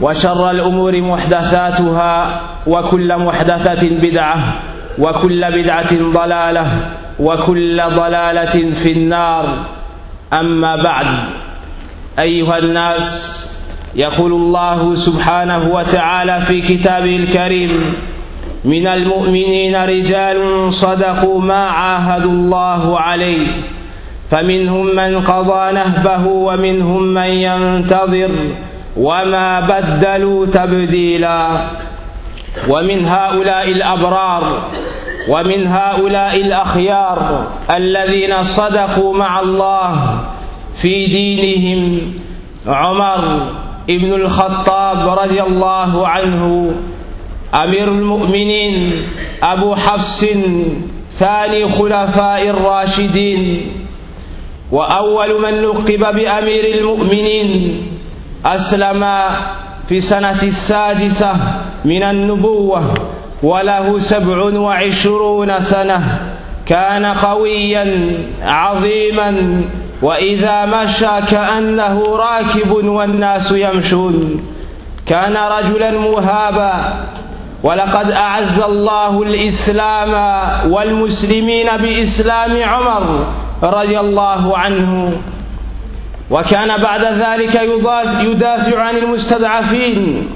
وشر الأمور محدثاتها وكل محدثة بدعة وكل بدعة ضلالة وكل ضلالة في النار. أما بعد أيها الناس يقول الله سبحانه وتعالى في كتابه الكريم من المؤمنين رجال صدقوا ما عاهدوا الله عليه فمنهم من قضى نهبه ومنهم من ينتظر وما بدلوا تبديلا ومن هؤلاء الابرار ومن هؤلاء الاخيار الذين صدقوا مع الله في دينهم عمر ابن الخطاب رضي الله عنه امير المؤمنين ابو حفص ثاني خلفاء الراشدين واول من لقب بامير المؤمنين أسلم في سنة السادسة من النبوة وله سبع وعشرون سنة. كان قويا عظيما وإذا مشى كأنه راكب والناس يمشون. كان رجلا مهابا ولقد أعز الله الإسلام والمسلمين بإسلام عمر رضي الله عنه. وكان بعد ذلك يدافع عن المستضعفين.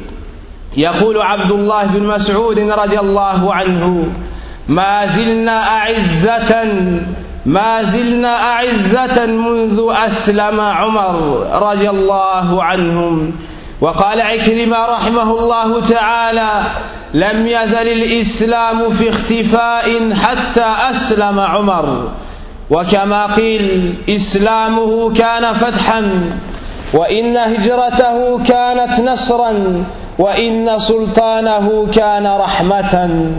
يقول عبد الله بن مسعود رضي الله عنه ما زلنا أعزة ما زلنا أعزة منذ أسلم عمر رضي الله عنهم. وقال عكرمة رحمه الله تعالى لم يزل الإسلام في اختفاء حتى أسلم عمر. وكما قيل إسلامه كان فتحا وإن هجرته كانت نصرا وإن سلطانه كان رحمه.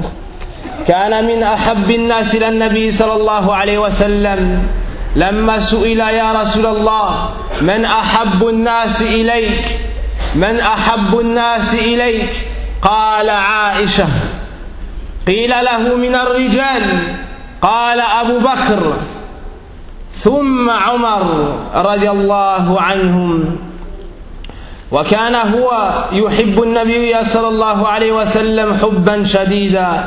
كان من أحب الناس إلى النبي صلى الله عليه وسلم. لما سئل يا رسول الله من أحب الناس إليك؟ من أحب الناس إليك؟ قال عائشة. قيل له من الرجال. قال أبو بكر. ثم عمر رضي الله عنهم وكان هو يحب النبي صلى الله عليه وسلم حبا شديدا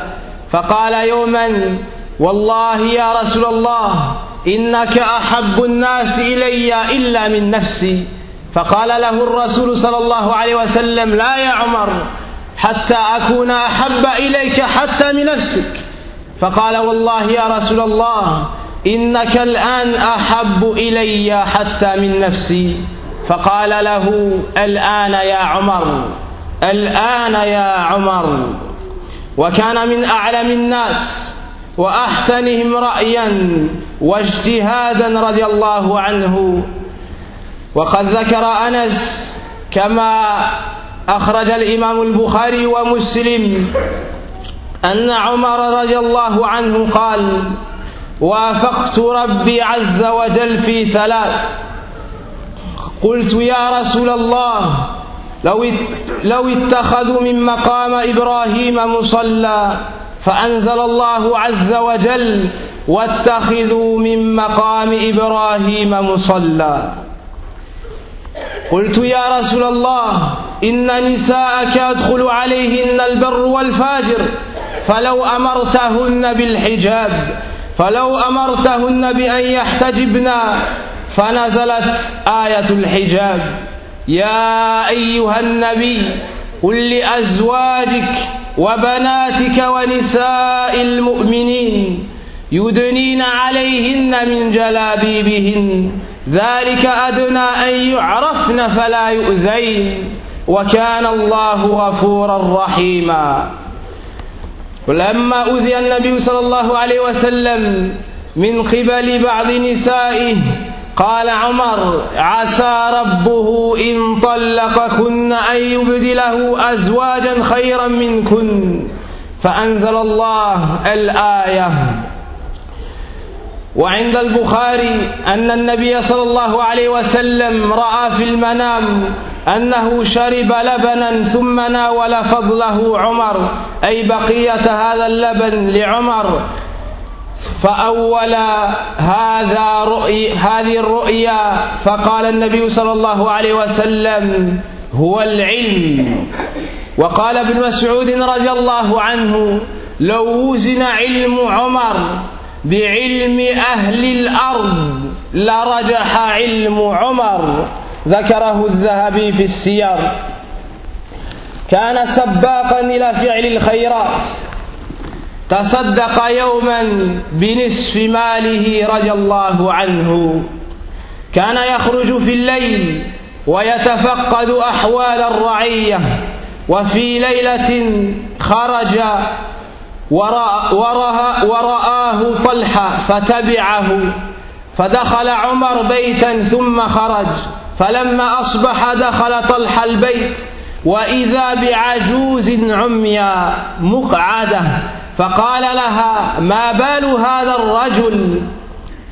فقال يوما والله يا رسول الله إنك أحب الناس إلي إلا من نفسي فقال له الرسول صلى الله عليه وسلم لا يا عمر حتى أكون أحب إليك حتى من نفسك فقال والله يا رسول الله إنك الآن أحب إلي حتى من نفسي. فقال له الآن يا عمر الآن يا عمر. وكان من أعلم الناس وأحسنهم رايا واجتهادا رضي الله عنه. وقد ذكر أنس كما أخرج الإمام البخاري ومسلم أن عمر رضي الله عنه قال وافقت ربي عز وجل في ثلاث. قلت يا رسول الله لو لو اتخذوا من مقام إبراهيم مصلى فأنزل الله عز وجل واتخذوا من مقام إبراهيم مصلى. قلت يا رسول الله إن نساءك يدخل عليهن البر والفاجر فلو أمرتهن بالحجاب فلو أمرتهن بأن يحتجبن فنزلت آية الحجاب. يا أيها النبي قل لأزواجك وبناتك ونساء المؤمنين يدنين عليهن من جلابيبهن. ذلك أدنى أن يعرفن فلا يؤذين. وكان الله غفورا رحيما. ولما أذي النبي صلى الله عليه وسلم من قبل بعض نسائه قال عمر عسى ربه إن طلقكن أن يبدله أزواجا خيرا منكن فأنزل الله الآية. وعند البخاري أن النبي صلى الله عليه وسلم رأى في المنام أنه شرب لبنا ثم ناول فضله عمر أي بقية هذا اللبن لعمر. فأول هذا رؤي هذه الرؤيا فقال النبي صلى الله عليه وسلم هو العلم وقال ابن مسعود رضي الله عنه لو وزن علم عمر بعلم أهل الأرض لرجح علم عمر ذكره الذهبي في السير. كان سباقا إلى فعل الخيرات. تصدق يوما بنصف ماله رضي الله عنه. كان يخرج في الليل ويتفقد أحوال الرعية. وفي ليلة خرج ورآه طلحة فتبعه. فدخل عمر بيتا ثم خرج. فلما أصبح دخل طلحة البيت وإذا بعجوز عمياء مقعدة فقال لها ما بال هذا الرجل؟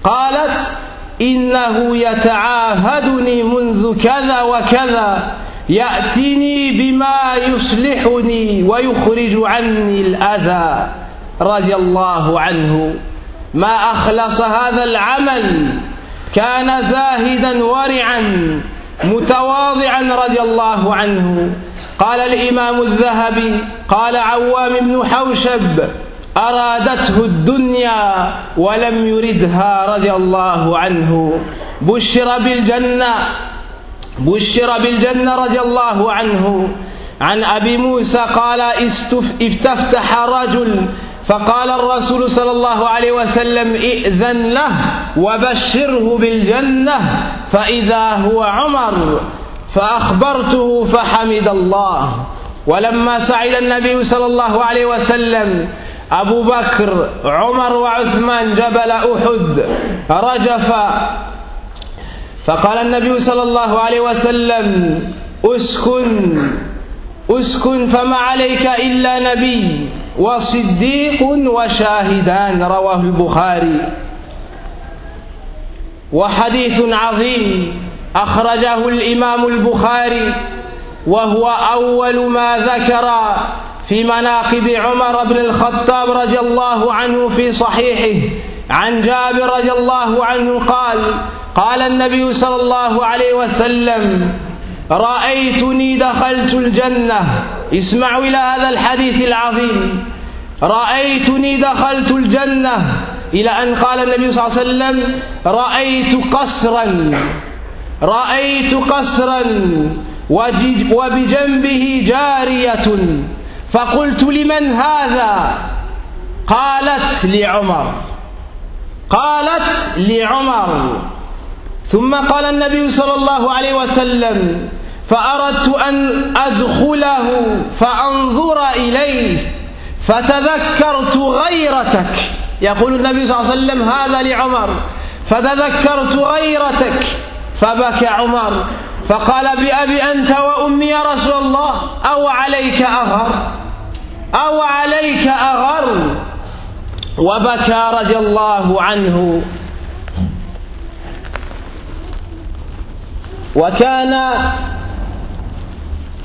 قالت إنه يتعاهدني منذ كذا وكذا يأتيني بما يصلحني ويخرج عني الأذى. رضي الله عنه. ما أخلص هذا العمل؟ كان زاهدا ورعا متواضعا رضي الله عنه. قال الإمام الذهبي قال عوام بن حوشب أرادته الدنيا ولم يردها رضي الله عنه. بشر بالجنة بشر بالجنة رضي الله عنه. عن أبي موسى قال استفتح رجل فقال الرسول صلى الله عليه وسلم ائذن له وبشره بالجنة فإذا هو عمر فأخبرته فحمد الله. ولما سعد النبي صلى الله عليه وسلم أبو بكر عمر وعثمان جبل أحد رجف. فقال النبي صلى الله عليه وسلم أسكن أسكن فما عليك إلا نبي. وصديق وشاهدان رواه البخاري. وحديث عظيم أخرجه الإمام البخاري وهو أول ما ذكر في مناقب عمر بن الخطاب رضي الله عنه في صحيحه. عن جابر رضي الله عنه قال قال النبي صلى الله عليه وسلم رأيتني دخلت الجنة. اسمعوا إلى هذا الحديث العظيم. رأيتني دخلت الجنة. إلى أن قال النبي صلى الله عليه وسلم رأيت قصرا. رأيت قصرا. وبجنبه جارية. فقلت لمن هذا؟ قالت لعمر. قالت لعمر. ثم قال النبي صلى الله عليه وسلم فأردت أن أدخله فأنظر إليه فتذكرت غيرتك. يقول النبي صلى الله عليه وسلم هذا لعمر. فتذكرت غيرتك فبكى عمر. فقال بأبي أنت وأمي يا رسول الله أو عليك أغر؟ أو عليك أغر؟ وبكى رضي الله عنه. وكان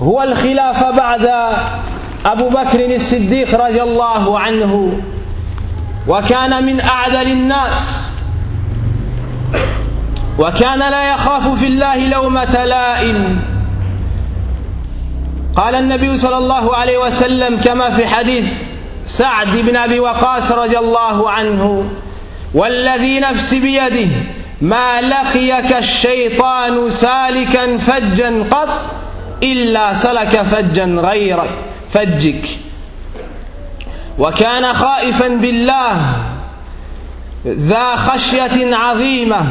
هو الخلافة بعد أبو بكر الصديق رضي الله عنه وكان من أعدل الناس وكان لا يخاف في الله لومة لائم. قال النبي صلى الله عليه وسلم كما في حديث سعد بن أبي وقاص رضي الله عنه والذي نفسي بيده ما لقيك الشيطان سالكا فجا قط إلا سلك فجا غير فجك. وكان خائفا بالله ذا خشية عظيمة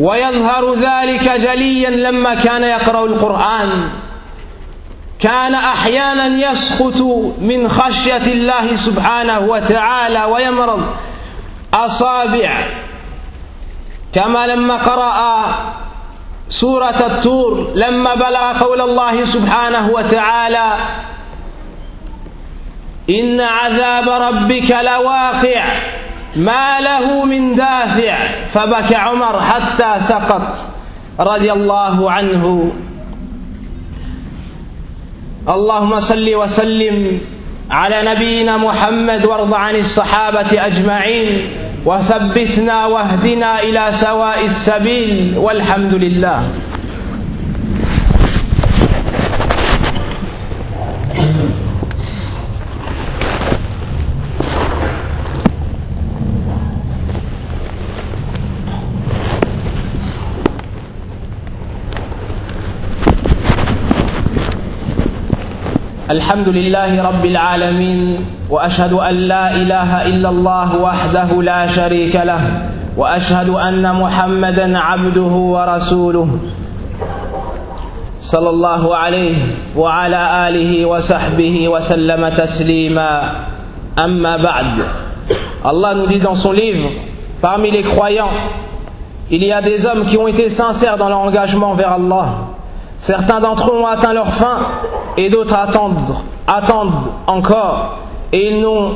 ويظهر ذلك جليا لما كان يقرأ القرآن. كان أحيانا يسقط من خشية الله سبحانه وتعالى ويمرض. أصابع كما لما قرأ سورة الطور لما بلغ قول الله سبحانه وتعالى إن عذاب ربك لواقع ما له من دافع فبكى عمر حتى سقط رضي الله عنه. اللهم صل وسلم على نبينا محمد وارض عن الصحابة أجمعين. وثبتنا واهدنا إلى سواء السبيل والحمد لله. الحمد لله رب العالمين واشهد ان لا اله الا الله وحده لا شريك له واشهد ان محمدا عبده ورسوله صلى الله عليه وعلى اله وصحبه وسلم تسليما اما بعد Allah nous dit dans son livre parmi les croyants il y a des hommes qui ont été sincères dans leur engagement vers Allah Certains d'entre eux ont atteint leur fin et d'autres attendent, encore et ils n'ont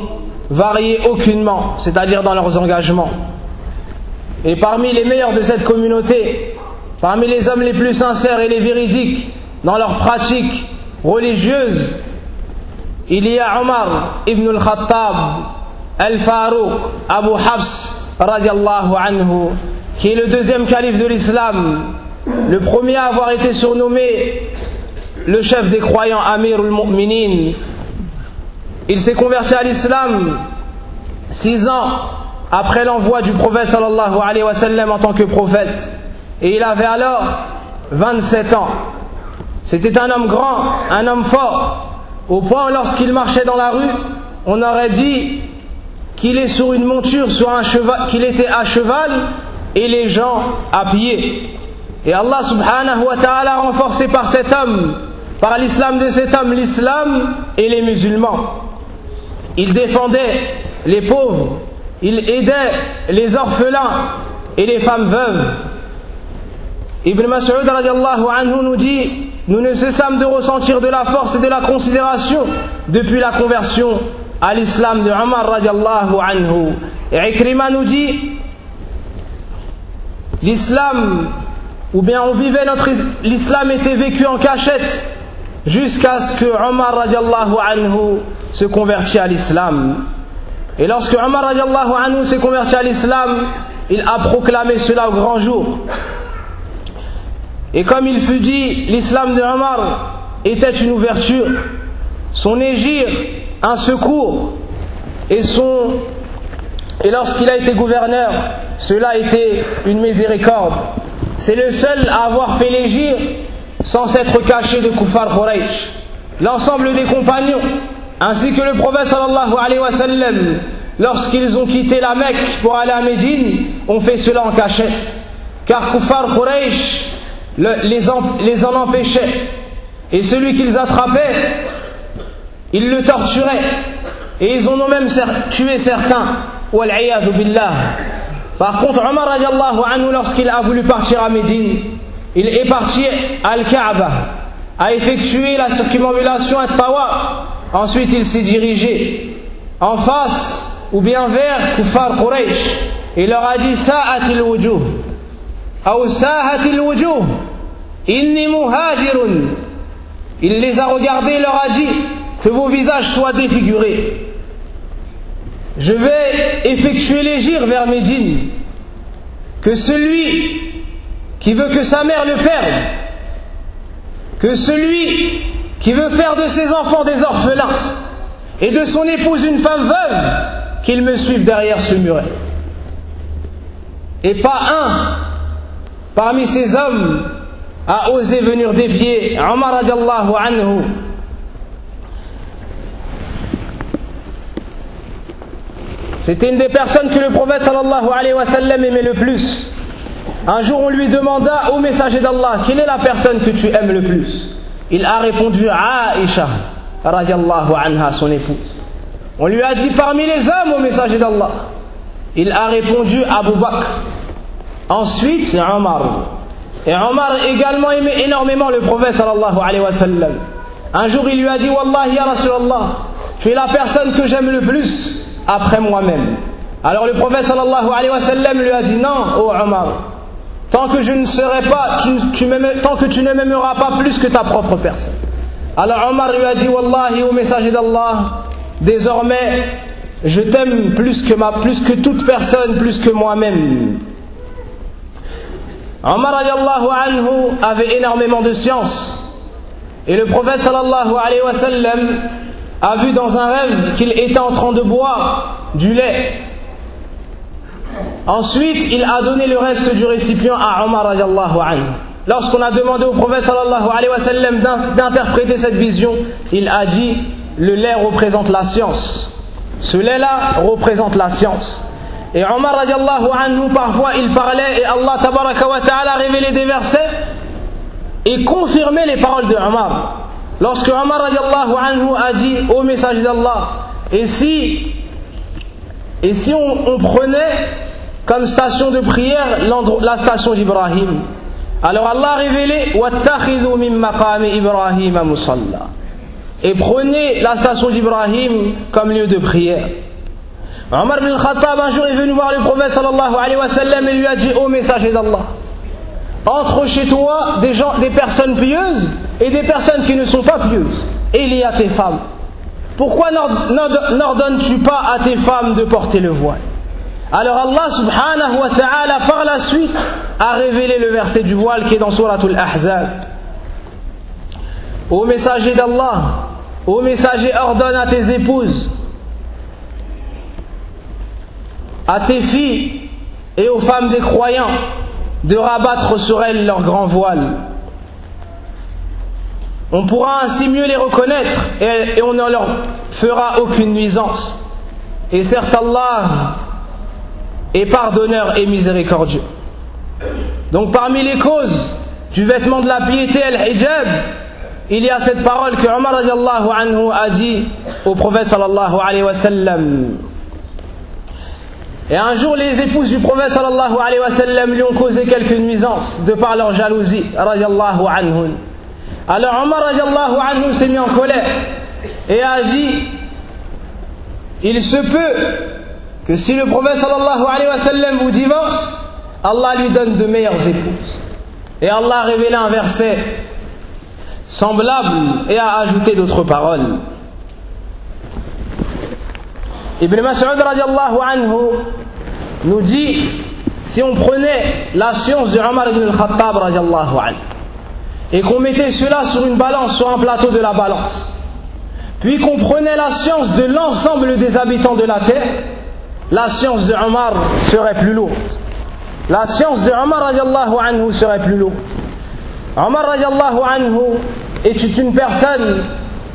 varié aucunement, c'est-à-dire dans leurs engagements. Et parmi les meilleurs de cette communauté, parmi les hommes les plus sincères et les véridiques dans leurs pratiques religieuses, il y a Omar ibn al-Khattab al-Farouq Abu Hafs radiallahu anhu, qui est le deuxième calife de l'islam le premier à avoir été surnommé le chef des croyants Amir al-Mu'minin. Il s'est converti à l'islam six ans après l'envoi du prophète sallallahu alayhi wa en tant que prophète. Et il avait alors 27 ans. C'était un homme grand, un homme fort, au point lorsqu'il marchait dans la rue, on aurait dit qu'il est sur une monture, sur un cheval, qu'il était à cheval et les gens à pied. Et Allah subhanahu wa ta'ala renforcé par cet homme, par l'islam de cet homme, l'islam et les musulmans. Il défendait les pauvres, il aidait les orphelins et les femmes veuves. Ibn Mas'ud anhu nous dit Nous ne cessâmes de ressentir de la force et de la considération depuis la conversion à l'islam de Omar radiallahu anhu. Et Ikrima nous dit L'islam ou bien on vivait notre l'islam était vécu en cachette jusqu'à ce que Omar radiallahu anhu se convertit à l'islam. Et lorsque Omar radiallahu anhu s'est converti à l'islam, il a proclamé cela au grand jour. Et comme il fut dit, l'islam de Omar était une ouverture, son égir un secours, et lorsqu'il a été gouverneur, cela était une miséricorde. C'est le seul à avoir fait l'égir sans s'être caché de Koufar Quraysh. L'ensemble des compagnons, ainsi que le prophète sallallahu alayhi wa sallam, lorsqu'ils ont quitté la Mecque pour aller à Médine, ont fait cela en cachette. Car Koufar Quraysh les, en, empêchait. Et celui qu'ils attrapaient, ils le torturaient. Et ils en ont même tué certains. billah. Par contre, Omar lorsqu'il a voulu partir à Médine, il est parti à Al-Kaaba, a effectué la circumambulation à Tawaf. Ensuite, il s'est dirigé en face ou bien vers Kufar Quraysh. Il leur a dit Sa'atil wujuh. Ou Sa'atil wujuh. Il les a regardés et leur a dit que vos visages soient défigurés je vais effectuer l'égir vers Médine, que celui qui veut que sa mère le perde, que celui qui veut faire de ses enfants des orphelins et de son épouse une femme veuve, qu'il me suive derrière ce muret. Et pas un parmi ces hommes a osé venir défier Omar radiallahu anhu. C'était une des personnes que le prophète sallallahu alayhi wa sallam aimait le plus. Un jour, on lui demanda au messager d'Allah, quelle est la personne que tu aimes le plus? Il a répondu Aisha, radiallahu anha, son épouse. On lui a dit parmi les hommes au messager d'Allah. Il a répondu Abu Bakr. Ensuite, Omar. Et Omar également aimait énormément le prophète sallallahu alayhi wa sallam. Un jour, il lui a dit Wallahi ya Rasulallah, tu es la personne que j'aime le plus après moi-même. Alors le prophète sallallahu alayhi wa sallam lui a dit Non, ô Omar, tant que je ne serai pas, tu, tant que tu ne m'aimeras pas plus que ta propre personne. Alors Omar lui a dit Wallahi, au messager d'Allah, désormais, je t'aime plus que, ma, plus que toute personne, plus que moi-même. Omar anhu avait énormément de science. Et le prophète sallallahu alayhi wa sallam a vu dans un rêve qu'il était en train de boire du lait. Ensuite, il a donné le reste du récipient à Omar radiallahu anhu. Lorsqu'on a demandé au prophète sallallahu alayhi wa d'interpréter cette vision, il a dit le lait représente la science. Ce lait-là représente la science. Et Omar radiallahu anhu, parfois il parlait et Allah tabaraka wa ta'ala révélait des versets et confirmait les paroles de Omar. Lorsque Omar radiallahu anhu a dit au message d'Allah, et si, et si on, prenait comme station de prière la station d'Ibrahim Alors Allah a révélé et prenez la station d'Ibrahim comme lieu de prière. Omar bin Khattab un jour est venu voir le prophète sallallahu alayhi wa sallam et lui a dit Ô messager d'Allah, entre chez toi des, gens, des personnes pieuses et des personnes qui ne sont pas pieuses. Et il y a tes femmes. Pourquoi n'ordonnes-tu pas à tes femmes de porter le voile Alors Allah subhanahu wa ta'ala par la suite a révélé le verset du voile qui est dans Suratul Ahzab. Ô messager d'Allah, ô messager ordonne à tes épouses à tes filles et aux femmes des croyants de rabattre sur elles leur grand voile. On pourra ainsi mieux les reconnaître et, on ne leur fera aucune nuisance. Et certes Allah est pardonneur et miséricordieux. Donc parmi les causes du vêtement de la piété, al-hijab, il y a cette parole que Omar anhu a dit au prophète sallallahu alayhi wa sallam. Et un jour, les épouses du prophète sallallahu alayhi wa sallam lui ont causé quelques nuisances de par leur jalousie. Alors Omar anhu s'est mis en colère et a dit Il se peut que si le prophète sallallahu alayhi wa sallam vous divorce, Allah lui donne de meilleures épouses. Et Allah a révélé un verset semblable et a ajouté d'autres paroles. Ibn Mas'ud radiallahu anhu nous dit si on prenait la science de Omar ibn al-Khattab radiallahu anhu et qu'on mettait cela sur une balance, sur un plateau de la balance, puis qu'on prenait la science de l'ensemble des habitants de la terre, la science de Omar serait plus lourde. La science de Omar anhu serait plus lourde. Omar radiallahu anhu est une personne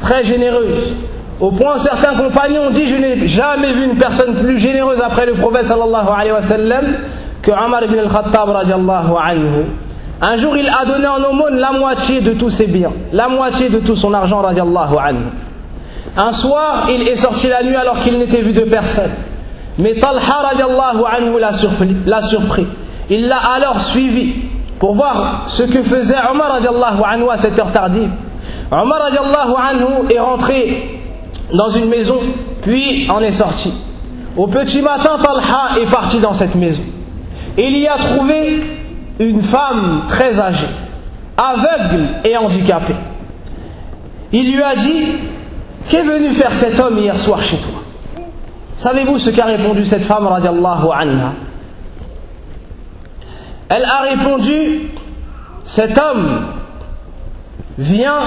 très généreuse. Au point, certains compagnons ont dit Je n'ai jamais vu une personne plus généreuse après le prophète sallallahu que Omar ibn al-Khattab radiallahu anhu. Un jour, il a donné en aumône la moitié de tous ses biens, la moitié de tout son argent radiallahu anhu. Un soir, il est sorti la nuit alors qu'il n'était vu de personne. Mais Talha radiallahu anhu l'a surpris. Il l'a alors suivi pour voir ce que faisait Omar radiallahu anhu à cette heure tardive. Omar radiallahu anhu est rentré dans une maison, puis en est sorti. Au petit matin, Talha est parti dans cette maison. Il y a trouvé une femme très âgée, aveugle et handicapée. Il lui a dit Qu'est venu faire cet homme hier soir chez toi? Savez-vous ce qu'a répondu cette femme, radiallahu anha? Elle a répondu cet homme vient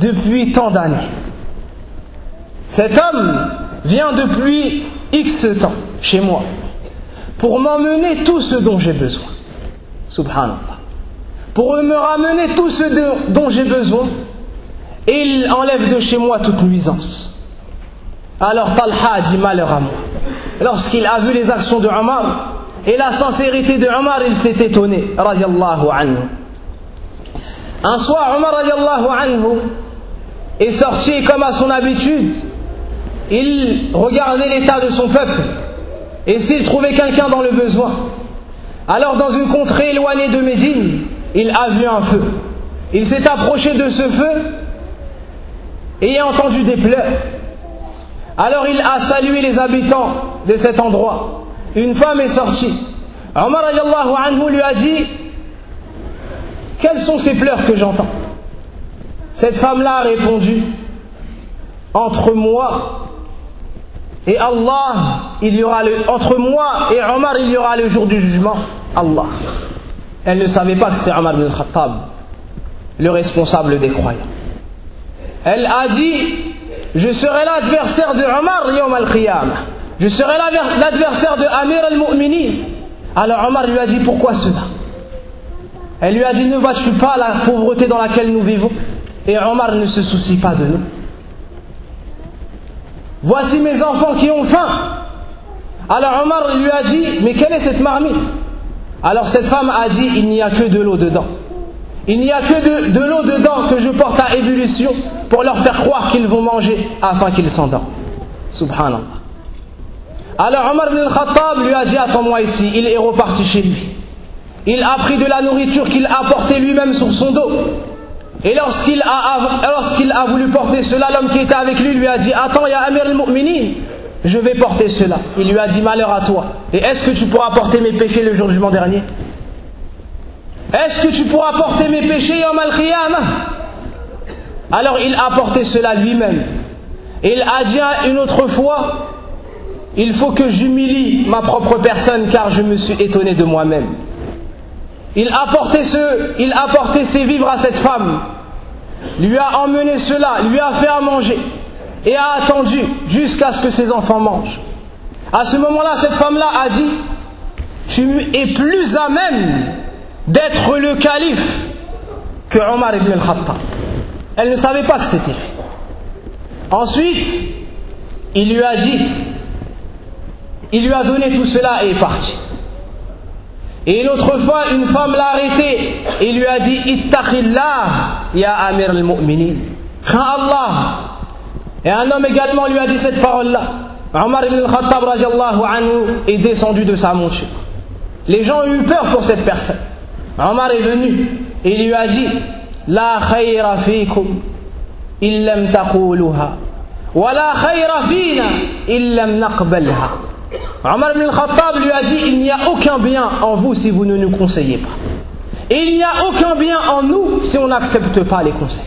depuis tant d'années. Cet homme vient depuis X temps chez moi pour m'emmener tout ce dont j'ai besoin. Subhanallah. Pour me ramener tout ce dont j'ai besoin et il enlève de chez moi toute nuisance. Alors Talha dit malheur à moi. Lorsqu'il a vu les actions de Omar et la sincérité de Omar, il s'est étonné. Un soir, Omar est sorti comme à son habitude. Il regardait l'état de son peuple et s'il trouvait quelqu'un dans le besoin. Alors dans une contrée éloignée de Médine, il a vu un feu. Il s'est approché de ce feu et a entendu des pleurs. Alors il a salué les habitants de cet endroit. Une femme est sortie. Omar anhu lui a dit Quelles sont ces pleurs que j'entends? Cette femme-là a répondu Entre moi et Allah, il y aura entre moi et Omar, il y aura le jour du jugement. Allah. Elle ne savait pas que c'était Omar bin Khattab, le responsable des croyants. Elle a dit Je serai l'adversaire de Omar Yom al-Qiyamah. Je serai l'adversaire de Amir al-Mu'minin. Alors Omar lui a dit Pourquoi cela? Elle lui a dit Ne vois-tu pas la pauvreté dans laquelle nous vivons? Et Omar ne se soucie pas de nous. Voici mes enfants qui ont faim. Alors Omar lui a dit Mais quelle est cette marmite? Alors cette femme a dit Il n'y a que de l'eau dedans. Il n'y a que de, l'eau dedans que je porte à ébullition pour leur faire croire qu'ils vont manger afin qu'ils s'endorment. Subhanallah. Alors Omar ibn khattab lui a dit Attends-moi ici. Il est reparti chez lui. Il a pris de la nourriture qu'il a portée lui-même sur son dos. Et lorsqu'il a, a voulu porter cela, l'homme qui était avec lui lui a dit Attends, il y a Amir al-Mu'minin, je vais porter cela. Il lui a dit Malheur à toi. Et est-ce que tu pourras porter mes péchés le jour du jugement dernier? Est-ce que tu pourras porter mes péchés en al Alors il a porté cela lui-même. Il a dit une autre fois, il faut que j'humilie ma propre personne car je me suis étonné de moi-même. Il a porté ce, il a ses vivres à cette femme, lui a emmené cela, lui a fait à manger et a attendu jusqu'à ce que ses enfants mangent. À ce moment-là, cette femme-là a dit, tu es plus à même d'être le calife que Omar ibn al-Khattab. Elle ne savait pas que c'était fait. Ensuite, il lui a dit, il lui a donné tout cela et est parti. Et une autre fois, une femme l'a arrêté et lui a dit Ittaqillah, ya Amir al-Mu'minin. Allah. Et un homme également lui a dit cette parole-là. Omar ibn al-Khattab anhu est descendu de sa monture. Les gens ont eu peur pour cette personne. Omar est venu et lui a dit Khayra fikum illam taquluha wa la khayra fina illam naqbalha. Omar ibn lui a dit Il n'y a aucun bien en vous si vous ne nous conseillez pas. Et il n'y a aucun bien en nous si on n'accepte pas les conseils.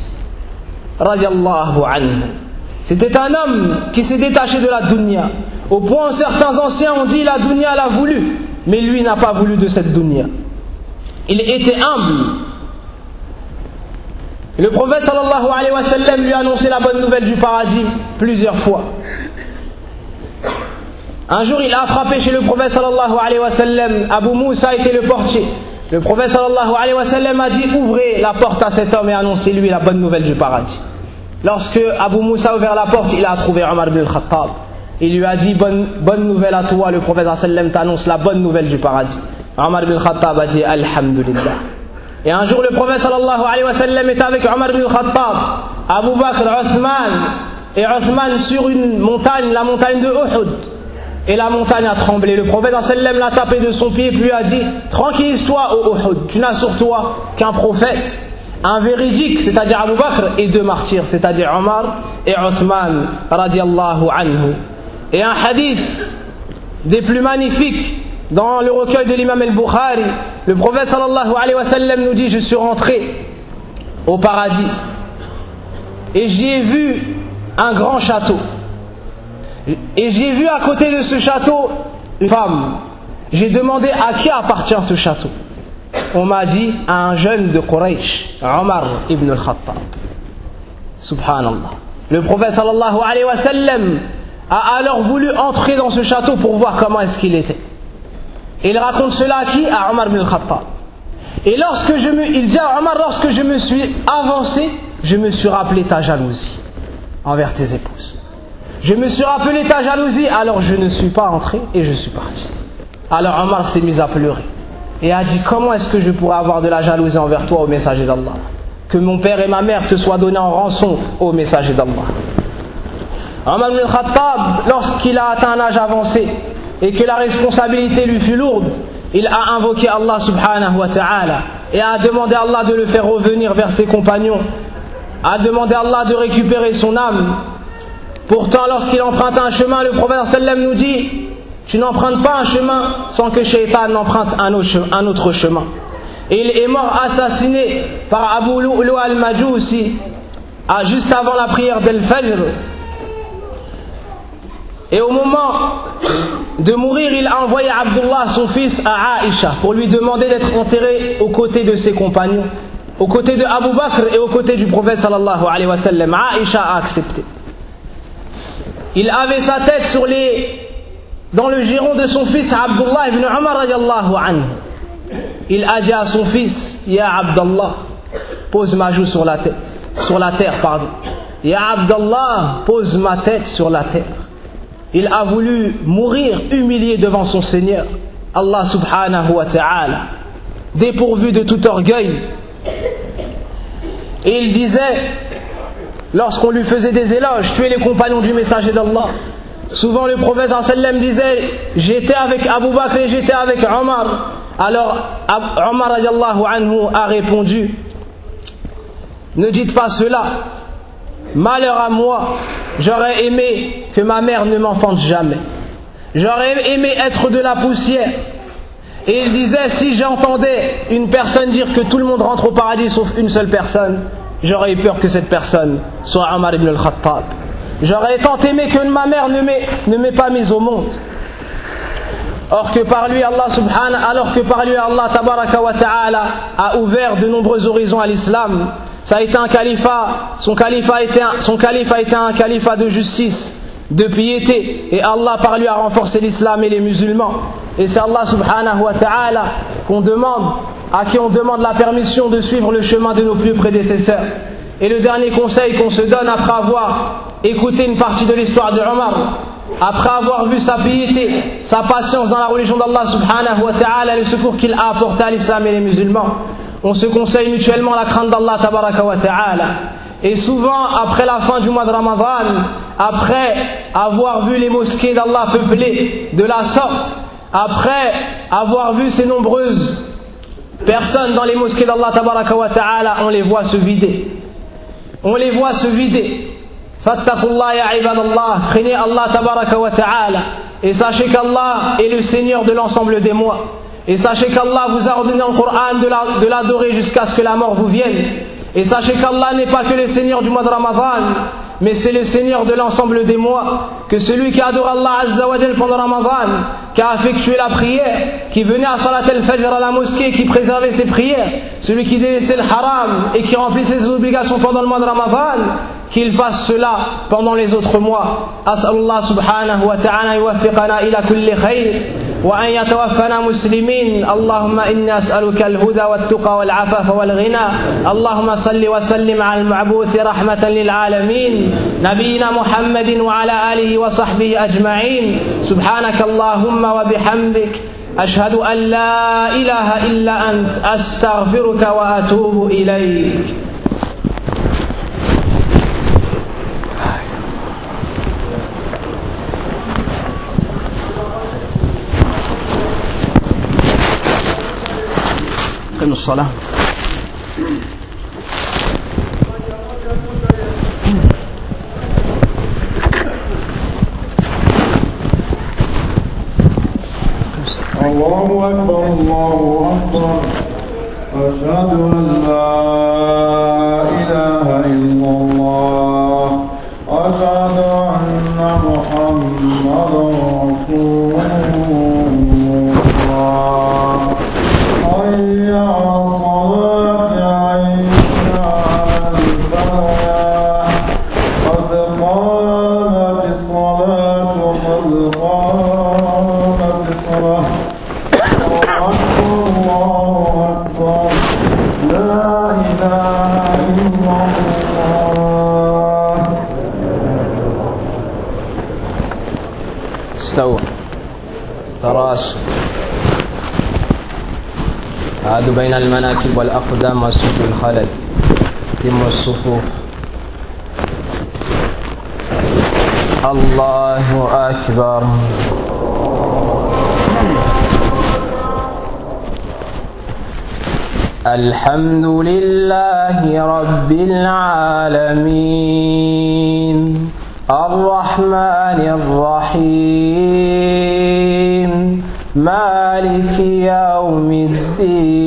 Radiallahu anhu. C'était un homme qui s'est détaché de la dunya. Au point où certains anciens ont dit la dunya l'a voulu, mais lui n'a pas voulu de cette dunya. Il était humble. Le prophète sallallahu alayhi wa sallam lui a annoncé la bonne nouvelle du paradis plusieurs fois. Un jour, il a frappé chez le prophète sallallahu alayhi wa sallam. Abu Moussa était le portier. Le prophète sallallahu alayhi wa sallam a dit Ouvrez la porte à cet homme et annoncez-lui la bonne nouvelle du paradis. Lorsque Abu Moussa a ouvert la porte, il a trouvé Omar ibn Khattab. Il lui a dit bonne, bonne nouvelle à toi, le prophète sallallahu alayhi t'annonce la bonne nouvelle du paradis. Omar ibn Khattab a dit Alhamdulillah. Et un jour, le prophète sallallahu alayhi wa sallam était avec Omar ibn Khattab, Abu Bakr, Othman, et Othman sur une montagne, la montagne de Uhud. Et la montagne a tremblé. Le prophète sallam l'a tapé de son pied et lui a dit Tranquillise-toi, ô Uhud, tu n'as sur toi qu'un prophète, un véridique, c'est-à-dire Abu Bakr, et deux martyrs, c'est-à-dire Omar et Othman, radiallahu anhu. Et un hadith des plus magnifiques dans le recueil de l'imam al-Bukhari, le prophète sallallahu alayhi wa sallam nous dit Je suis rentré au paradis et j'y ai vu un grand château. Et j'ai vu à côté de ce château une femme. J'ai demandé à qui appartient ce château. on m'a dit un jeune de Quraysh, Omar ibn al-Khattab. Subhanallah. Le prophète sallallahu alayhi wa sallam a alors voulu entrer dans ce château pour voir comment est-ce qu'il était. Et il raconte cela à qui À Omar ibn al-Khattab. Et lorsque je me, il dit à lorsque je me suis avancé, je me suis rappelé ta jalousie envers tes épouses. Je me suis rappelé ta jalousie, alors je ne suis pas entré et je suis parti. Alors Omar s'est mis à pleurer et a dit Comment est-ce que je pourrais avoir de la jalousie envers toi, au messager d'Allah? Que mon père et ma mère te soient donnés en rançon, au messager d'Allah. Omar ibn Khattab, lorsqu'il a atteint un âge avancé et que la responsabilité lui fut lourde, il a invoqué Allah subhanahu wa ta'ala et a demandé à Allah de le faire revenir vers ses compagnons, a demandé à Allah de récupérer son âme. Pourtant, lorsqu'il emprunte un chemin, le prophète sallam nous dit Tu n'empruntes pas un chemin sans que Shaitan n'emprunte un autre chemin. Et il est mort assassiné par Abu Lu'lu al-Majousi juste avant la prière d'El-Fajr et au moment de mourir, il a envoyé Abdullah, son fils, à Aïcha pour lui demander d'être enterré aux côtés de ses compagnons, aux côtés de Abu Bakr et aux côtés du prophète sallallahu alayhi wa sallam. Aïcha a accepté. Il avait sa tête sur les, dans le giron de son fils Abdullah ibn Umar radiallahu anhu. Il a dit à son fils, Ya Abdullah, pose ma joue sur la tête, sur la terre, pardon. Ya Abdullah, pose ma tête sur la terre il a voulu mourir humilié devant son Seigneur, Allah subhanahu wa ta'ala, dépourvu de tout orgueil. Et il disait, lorsqu'on lui faisait des éloges, tu es les compagnons du messager d'Allah. Souvent le prophète sallam disait, j'étais avec Abu Bakr et j'étais avec Omar. Alors Omar a répondu, ne dites pas cela, Malheur à moi, j'aurais aimé que ma mère ne m'enfante jamais. J'aurais aimé être de la poussière. Et il disait, si j'entendais une personne dire que tout le monde rentre au paradis sauf une seule personne, j'aurais eu peur que cette personne soit Omar ibn al-Khattab. J'aurais tant aimé que ma mère ne m'ait pas mise au monde. Or que par lui Allah subhanahu, wa ta'ala a ouvert de nombreux horizons à l'islam, ça a été un califat, son califat a été un, son califat a été un califat de justice, de piété, et Allah par lui a renforcé l'islam et les musulmans. Et c'est Allah subhanahu wa ta'ala qu'on demande, à qui on demande la permission de suivre le chemin de nos plus prédécesseurs. Et le dernier conseil qu'on se donne après avoir écouté une partie de l'histoire de Omar, après avoir vu sa piété, sa patience dans la religion d'Allah subhanahu wa ta'ala le secours qu'il a apporté à l'islam et les musulmans, on se conseille mutuellement la crainte d'Allah tabaraka wa ta'ala. Et souvent, après la fin du mois de Ramadan, après avoir vu les mosquées d'Allah peuplées de la sorte, après avoir vu ces nombreuses personnes dans les mosquées d'Allah tabaraka wa ta'ala, on les voit se vider. On les voit se vider. Craignez Allah tabaraka wa ta'ala. Et sachez qu'Allah est le Seigneur de l'ensemble des mois. Et sachez qu'Allah vous a ordonné le Coran de l'adorer jusqu'à ce que la mort vous vienne. Et sachez qu'Allah n'est pas que le Seigneur du mois de Ramadan, mais c'est le Seigneur de l'ensemble des mois. Que celui qui adore Allah Azza wa pendant Ramadan, qui a effectué la prière, qui venait à Salat al-Fajr à la mosquée, qui préservait ses prières, celui qui délaissait le haram et qui remplissait ses obligations pendant le mois de Ramadan, qu'il fasse cela pendant les autres mois. Allah subhanahu wa ta'ala ila kulli khayr وأن يتوفنا مسلمين. اللهم إنا أسألك الهدى والتقى والعفاف والغنى. اللهم صل وسلم على المعبوث رحمة للعالمين. نبينا محمد وعلى آله وصحبه أجمعين. سبحانك اللهم وبحمدك. أشهد أن لا إله إلا أنت. أستغفرك وأتوب إليك. الصلاة. الله أكبر الله أكبر. أشهد أن لا إله إلا الله. أشهد أن محمدا رسول المناكب والأقدام وسد الخلل. تم الصفوف. الله أكبر. الحمد لله رب العالمين. الرحمن الرحيم. مالك يوم الدين.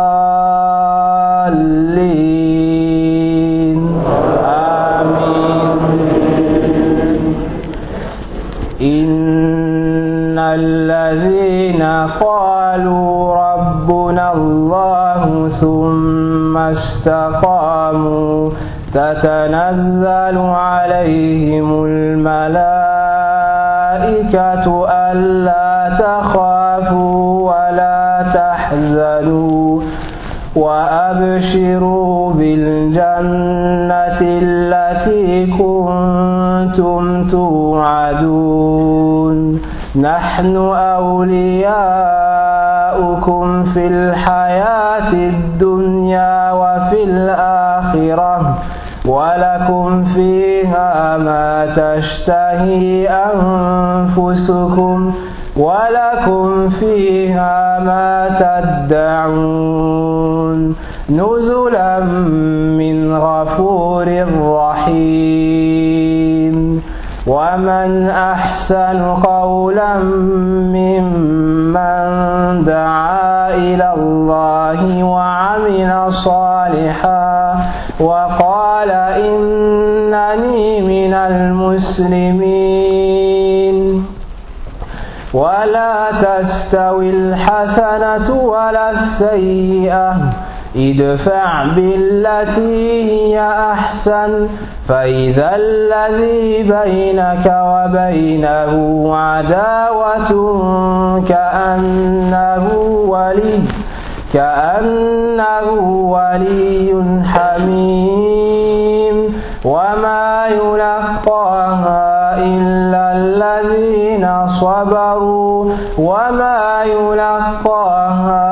قالوا ربنا الله ثم استقاموا تتنزل عليهم الملائكة ألا تخافوا ولا تحزنوا وأبشروا بالجنة التي كنتم توعدون نحن أولياؤكم في الحياة الدنيا وفي الآخرة. ولكم فيها ما تشتهي أنفسكم. ولكم فيها ما تدعون. نزلا من غفور رحيم. ومن أحسن قولا ممن دعا إلى الله وعمل صالحا وقال إنني من المسلمين ولا تستوي الحسنة ولا السيئة ادفع بالتي هي أحسن فإذا الذي بينك وبينه عداوة كأنه ولي كأنه ولي حميم. وما يلقاها إلا الذين صبروا وما يلقاها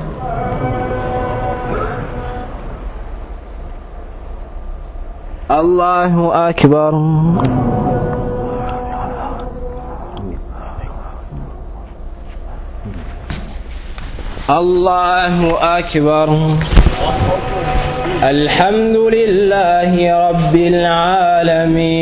الله أكبر. الله أكبر. الحمد لله رب العالمين.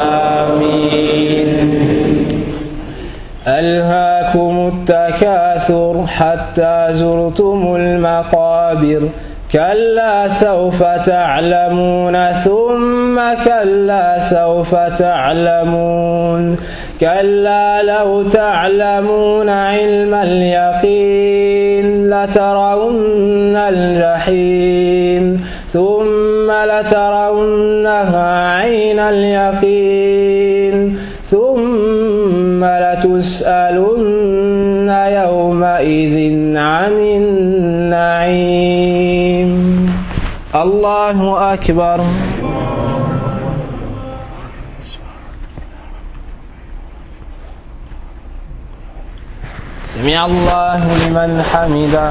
آمين. ألهاكم التكاثر حتى زرتم المقابر. كلا سوف تعلمون ثم كلا سوف تعلمون. كلا لو تعلمون علم اليقين لترون الجحيم. ثم لترونها عين اليقين ثم لتسألن يومئذ عن النعيم. الله أكبر. سمع الله لمن حمده.